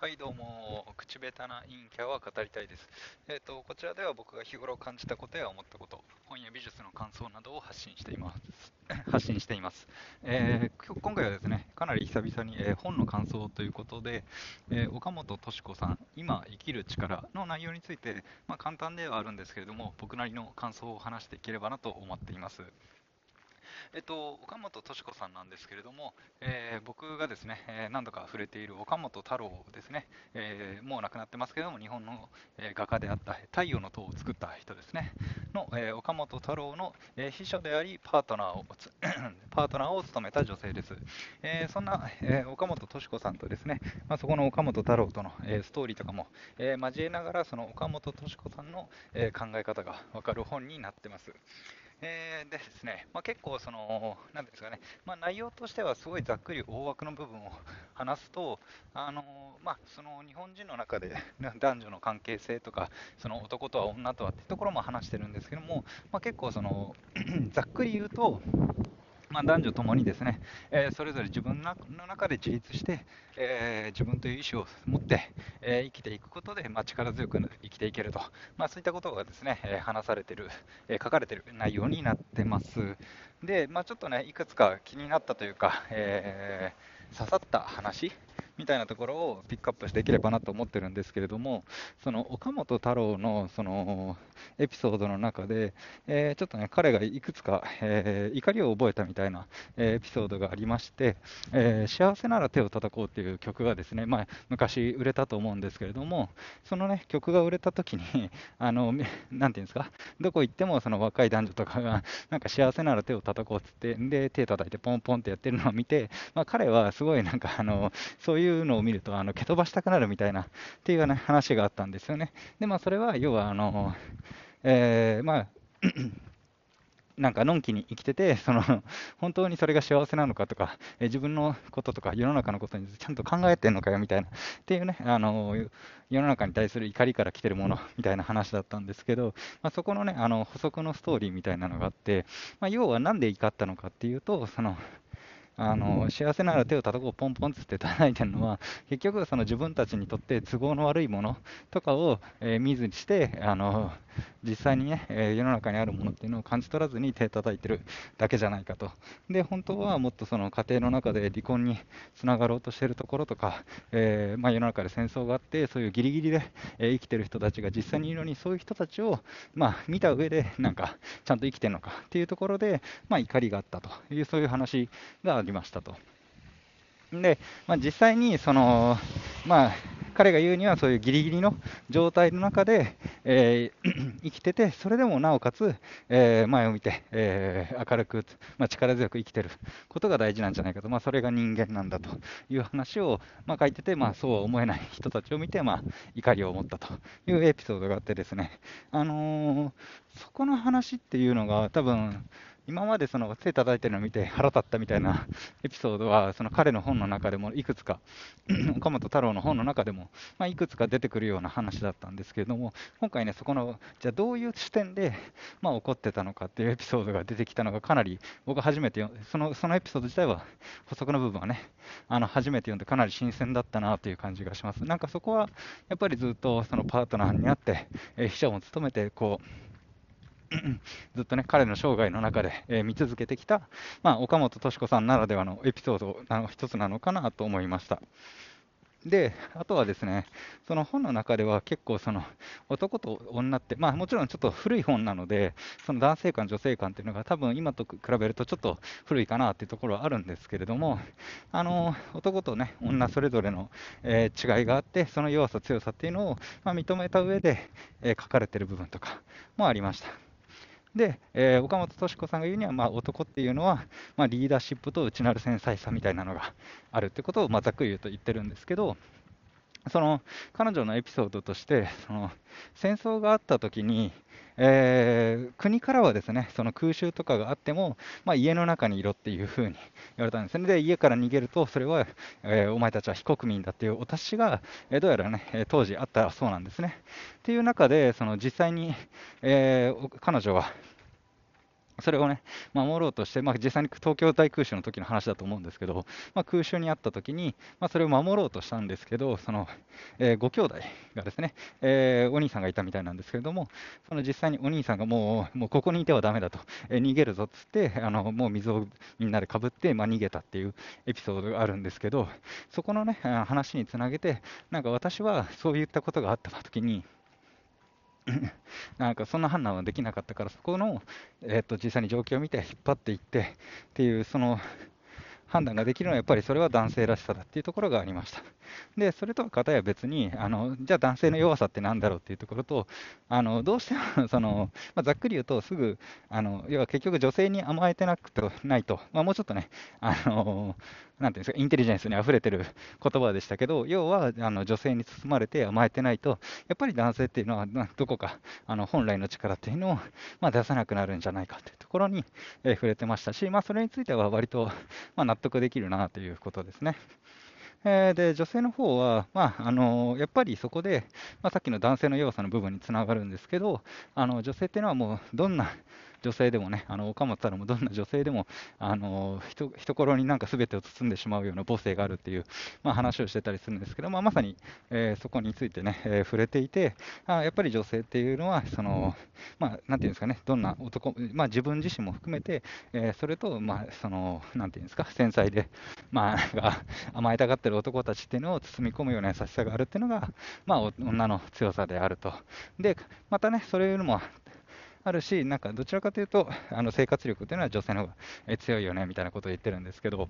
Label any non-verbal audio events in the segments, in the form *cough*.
はいどうも、口下手な陰キャは語りたいです。えっ、と、こちらでは僕が日頃感じたことや思ったこと、本や美術の感想などを発信しています。*laughs* 発信しています。えー、今回はですね、かなり久々に、えー、本の感想ということで、え、岡本敏子さん、今生きる力の内容について、まあ、簡単ではあるんですけれども、僕なりの感想を話していければなと思っています。えっと、岡本敏子さんなんですけれども、えー、僕がですね、え、何度か触れている岡本太郎ですね、えー、もう亡くなってますけれども、日本の、え画家であった太陽の塔を作った人ですね、の、え岡本太郎の、え秘書でありパートナーを、*clears throat* パートナーを務めた女性です。えそんな、え岡本敏子さんとですね、まあ、そこの岡本太郎との、えストーリーとかも、え交えながら、その岡本敏子さんの、え考え方が分かる本になってます。えー、でですね、まあ、結構その、なんですかね、まあ、内容としてはすごいざっくり大枠の部分を話すと、あのまあ、その日本人の中で *laughs* 男女の関係性とか、その男とは女とはっていうところも話してるんですけども、まあ、結構その *clears throat* ざっくり言うと、まあ、男女ともにですね、えー、それぞれ自分の中で自立して、えー、自分という意思を持って、えー、生きていくことで、まあ、力強く生きていけると、まあ、そういったことがですね、え話されてる、え書かれている内容になってます。で、まあ、ちょっとね、いくつか気になったというか、え刺さった話みたいなところをピックアップしていければなと思ってるんですけれども、その岡本太郎のそのエピソードの中で、えー、ちょっとね、彼がいくつか、えー、怒りを覚えたみたいな、え、エピソードがありまして、え幸せなら手を叩こうっていう曲がですね、まあ、昔売れたと思うんですけれども、そのね、曲が売れた時に、*laughs* あの、なんていうんですか、どこ行ってもその若い男女とかが、なんか幸せなら手を叩こうっつって、で、手叩いてポンポンってやってるのを見て、まあ、彼はすごいなんかあの、そういういうのを見ると、あの蹴飛ばしたくなるみたいなっていうような話があったんですよね。で、まあ、それは要はあの、えー、まあ *clears throat* なんかのんきに生きてて、その本当にそれが幸せなのかとか、え自分のこととか世の中のことにちゃんと考えてんのかよみたいな、っていうね、あの世の中に対する怒りから来てるものみたいな話だったんですけど、まあ、そこのね、あの補足のストーリーみたいなのがあって、まあ、要は何で怒ったのかっていうと、そのあの幸せなら手を叩こう、ポンポンつって叩いてるのは、*laughs* 結局、その自分たちにとって都合の悪いものとかを、えー、見ずにして、あの実際にね、えー、世の中にあるものっていうのを感じ取らずに手叩いてるだけじゃないかと。で、本当はもっとその家庭の中で離婚につながろうとしているところとか、えー、まあ、世の中で戦争があって、そういうギリギリで、え生きてる人たちが実際にいるのに、そういう人たちを、まあ、見た上で、なんか、ちゃんと生きてるのかっていうところで、まあ、怒りがあったという、そういう話がありまましたと。で、まあ、実際にその、まあ、彼が言うにはそういうギリギリの状態の中で、えー、*clears throat* 生きてて、それでもなおかつ、えー、前を見て、えー、明るく、まあ、力強く生きてることが大事なんじゃないかと、まあ、それが人間なんだという話を、まあ、書いてて、まあ、そうは思えない人たちを見て、まあ、怒りを持ったというエピソードがあってですね、あのそこの話っていうのが多分今までその手叩いてるのを見て腹立ったみたいなエピソードは、その彼の本の中でもいくつか、*clears throat* 岡本太郎の本の中でも、まあ、いくつか出てくるような話だったんですけれども、今回ね、そこの、じゃあどういう視点で、まあ、起こってたのかっていうエピソードが出てきたのがかなり、僕初めてその、そのエピソード自体は、補足の部分はね、あの初めて読んでかなり新鮮だったなという感じがします。なんかそこは、やっぱりずっとそのパートナーになって、えー、秘書も務めて、こう、ずっとね、彼の生涯の中で、えー、見続けてきた、まあ、岡本敏子さんならではのエピソードの一つなのかなと思いました。で、あとはですね、その本の中では結構その男と女って、まあもちろんちょっと古い本なので、その男性観、女性観っていうのが多分今と比べるとちょっと古いかなっていうところはあるんですけれども、あの男とね、女それぞれの、えー、違いがあって、その弱さ、強さっていうのを、まあ、認めた上で、えー、書かれてる部分とかもありました。で、えー、岡本敏子さんが言うには、まあ、男っていうのは、まあ、リーダーシップと内なる繊細さみたいなのがあるってことを、まあ、ざっくり言うと言ってるんですけど、その彼女のエピソードとして、その戦争があった時に、えー、国からはですねその空襲とかがあっても、まあ、家の中にいろっていうふうに言われたんですね。で、家から逃げると、それは、えー、お前たちは非国民だっていうお達しが、えー、どうやらね、当時あったそうなんですね。っていう中で、その実際に、え彼女は、それをね、守ろうとして、まあ、実際に東京大空襲の時の話だと思うんですけど、まあ、空襲にあった時に、まあ、それを守ろうとしたんですけど、その、えー、ご兄弟がですね、えー、お兄さんがいたみたいなんですけれども、その実際にお兄さんがもう、もうここにいてはだめだと、えー、逃げるぞっつって、あのもう水をみんなでかぶって、まあ、逃げたっていうエピソードがあるんですけど、そこのね、話につなげて、なんか私はそういったことがあった時に、*laughs* なんかそんな判断はできなかったから、そこの、えー、と実際に状況を見て引っ張っていってっていう、その判断ができるのはやっぱりそれは男性らしさだっていうところがありました。で、それとは片や別に、あのじゃあ男性の弱さってなんだろうっていうところと、あのどうしても *laughs* その、まあ、ざっくり言うと、すぐ、あの要は結局女性に甘えてなくてないと、まあ、もうちょっとね、あのなんていうんですか、インテリジェンスに溢れてる言葉でしたけど、要はあの女性に包まれて甘えてないと、やっぱり男性っていうのは、どこかあの本来の力っていうのを、まあ、出さなくなるんじゃないかというところに、えー、触れてましたし、まあ、それについては割と、まあ、納得できるなということですね。えー、で女性の方は、まああのやっぱりそこで、まあ、さっきの男性の弱さの部分につながるんですけど、あの女性っていうのはもうどんな女性でもね、あの岡本太郎もどんな女性でも、あのひ懐になんか全てを包んでしまうような母性があるっていう、まあ、話をしてたりするんですけど、まあ、まさに、えー、そこについてね、えー、触れていて、あやっぱり女性っていうのは、そのまあ、なんていうんですかね、どんな男、まあ、自分自身も含めて、えー、それと、まあ、その、なんていうんですか、繊細で、まあ、*laughs* 甘えたがってる男たちっていうのを包み込むような優しさがあるっていうのが、まあ、女の強さであると。で、またね、それよりも、あるし、なんかどちらかというと、あの生活力っていうのは女性の方が強いよねみたいなことを言ってるんですけど、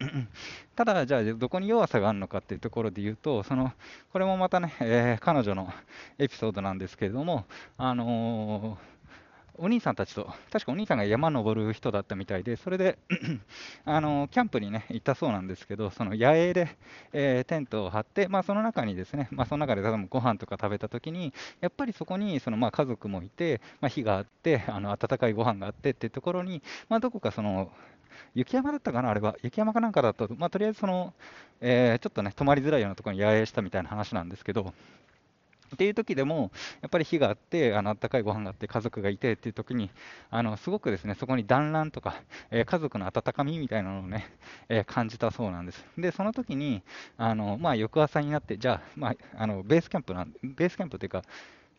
*clears throat* ただ、じゃあ、どこに弱さがあるのかっていうところで言うと、そのこれもまたね、えー、彼女のエピソードなんですけれども、あのーお兄さんたちと、確かお兄さんが山登る人だったみたいで、それで *clears throat* あのキャンプにね行ったそうなんですけど、その野営で、えー、テントを張って、まあ、その中にですね、まあ、その中で多分ご飯とか食べたときに、やっぱりそこにそのまあ家族もいて、まあ、火があって、あの温かいご飯があってっていうところに、まあ、どこかその雪山だったかな、あれは、雪山かなんかだったと、まあ、とりあえずその、えー、ちょっとね、泊まりづらいようなところに野営したみたいな話なんですけど、っていう時でも、やっぱり火があって、あの温かいご飯があって、家族がいてっていう時に、あのすごくですねそこに団らんとか、えー、家族の温かみみたいなのをね、えー、感じたそうなんです。で、その時に、あのまあ、翌朝になって、じゃあ、まあ、あのベースキャンプなん、ベースキャンプというか、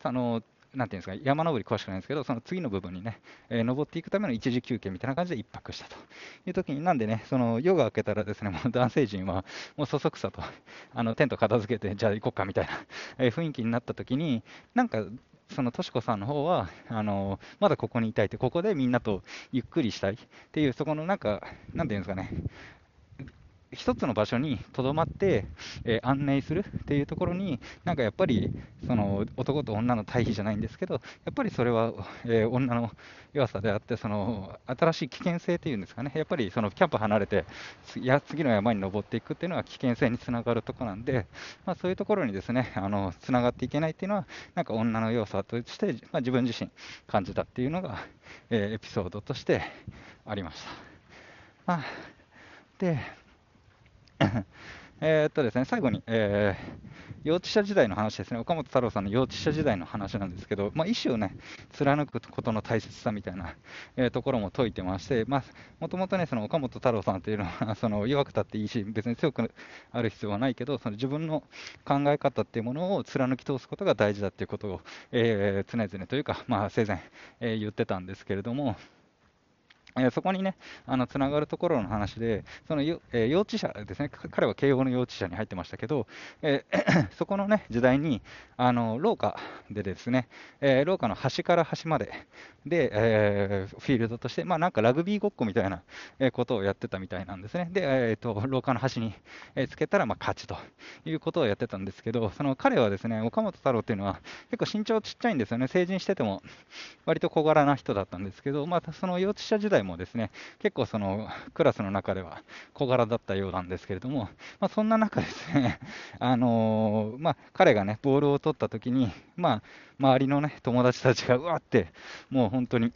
あのなんていうんですか、山登り詳しくないんですけど、その次の部分にね、えー、登っていくための一時休憩みたいな感じで1泊したと。いう時に、なんでね、その夜が明けたらですね、もう男性陣はもうそそくさと、あのテント片付けて、じゃあ行こうかみたいな、えー、雰囲気になった時に、なんか、そのとしこさんの方はあのまだここにいたいって、ここでみんなとゆっくりしたいっていう、そこのなんか、なんていうんですかね、一つの場所にとどまって、えー、案内するっていうところに、なんかやっぱりその男と女の対比じゃないんですけど、やっぱりそれは、えー、女の弱さであって、その新しい危険性っていうんですかね、やっぱりそのキャンプ離れてや、次の山に登っていくっていうのは危険性につながるところなんで、まあ、そういうところにですねあのつながっていけないっていうのは、なんか女の弱さとして、まあ、自分自身感じたっていうのが、えー、エピソードとしてありました。まあで *laughs* えっとですね、最後に、えー、幼稚舎時代の話ですね、岡本太郎さんの幼稚舎時代の話なんですけど、まあ、意思をね、貫くことの大切さみたいな、えー、ところも説いてまして、もともとね、その岡本太郎さんというのは、*laughs* その弱くたっていいし、別に強くある必要はないけど、その自分の考え方っていうものを貫き通すことが大事だっていうことを、えー、常々というか、まあ、生前、えー、言ってたんですけれども、え、そこにね、あのつながるところの話で、そのよ、えー、幼稚舎ですね、彼は慶応の幼稚舎に入ってましたけど、えー、*coughs* そこのね、時代に、あの廊下でですね、え廊下の端から端までで、えフィールドとして、まあなんかラグビーごっこみたいなことをやってたみたいなんですね。で、えーと、廊下の端につけたらまあ勝ちということをやってたんですけど、その彼はですね、岡本太郎っていうのは結構身長ちっちゃいんですよね、成人してても割と小柄な人だったんですけど、まあ、その幼稚舎時代もですね結構そのクラスの中では小柄だったようなんですけれども、まあ、そんな中ですね、*laughs* あのー、まあ、彼がねボールを取った時に、まあ、周りのね友達たちがうわってもう本当に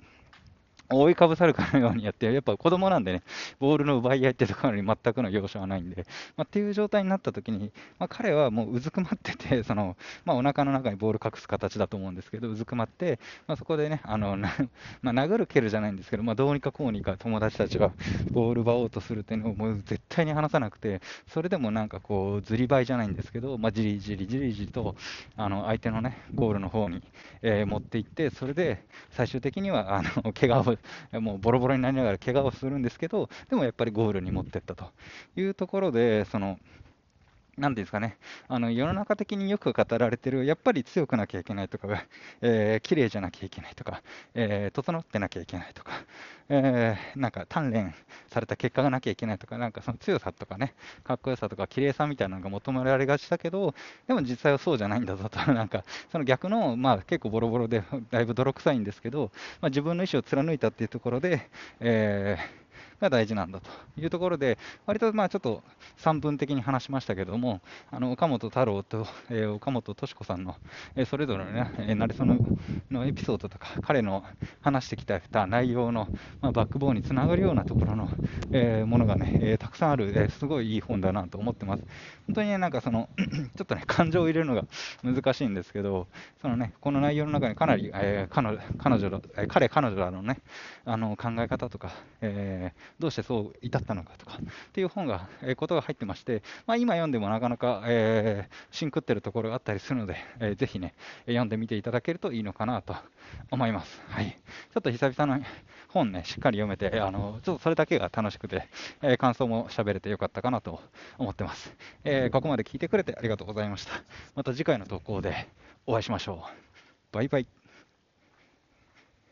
覆いかぶさるかのようにやって、やっぱ子供なんでね、ボールの奪い合いってところに全くの要所はないんで、まあ、っていう状態になった時に、まあ、彼はもううずくまってて、*laughs* そのまあ、お腹の中にボール隠す形だと思うんですけど、うずくまって、まあ、そこでね、あの *laughs* まあ、殴る蹴るじゃないんですけど、まあ、どうにかこうにか友達たちがボール奪おうとするっていうのをもう絶対に離さなくて、それでもなんかこう、ずりばいじゃないんですけど、まあ、じりじりじりじりとあの相手のね、ゴールの方に、えー、持っていって、それで最終的にはあの怪我を、もうボロボロになりながら怪我をするんですけど、でもやっぱりゴールに持っていったというところで、そのなんですかね、あの世の中的によく語られてる、やっぱり強くなきゃいけないとか、*laughs* えー、綺麗じゃなきゃいけないとか、えー、整ってなきゃいけないとか、えー、なんか鍛錬された結果がなきゃいけないとか、なんかその強さとかね、かっこよさとか綺麗さみたいなのが求められがちだけど、でも実際はそうじゃないんだぞと、*laughs* なんかその逆の、まあ、結構ボロボロで、だいぶ泥臭いんですけど、まあ、自分の意思を貫いたっていうところで、えーが大事なんだというところで、割とまあちょっと散文的に話しましたけども、あの岡本太郎と、えー、岡本敏子さんの、えー、それぞれのね、えー、なれそののエピソードとか、彼の話してきた内容の、まあ、バックボーンにつながるようなところの、えー、ものがね、えー、たくさんある、えー、すごいいい本だなと思ってます。本当にね、なんかその *clears throat* ちょっとね、感情を入れるのが難しいんですけど、そのね、この内容の中にかなり、えー、彼女彼女彼、彼女らのね、あの考え方とか、えー、どうしてそう至ったのかとかっていう本が、えー、ことが入ってまして、まあ、今読んでもなかなか、えー、しんくってるところがあったりするので、えー、ぜひね、読んでみていただけるといいのかなと思います。はい、ちょっと久々の本ね、しっかり読めて、あのちょっとそれだけが楽しくて、えー、感想も喋れてよかったかなと思ってます、えー。ここまで聞いてくれてありがとうございました。また次回の投稿でお会いしましょう。バイバイ。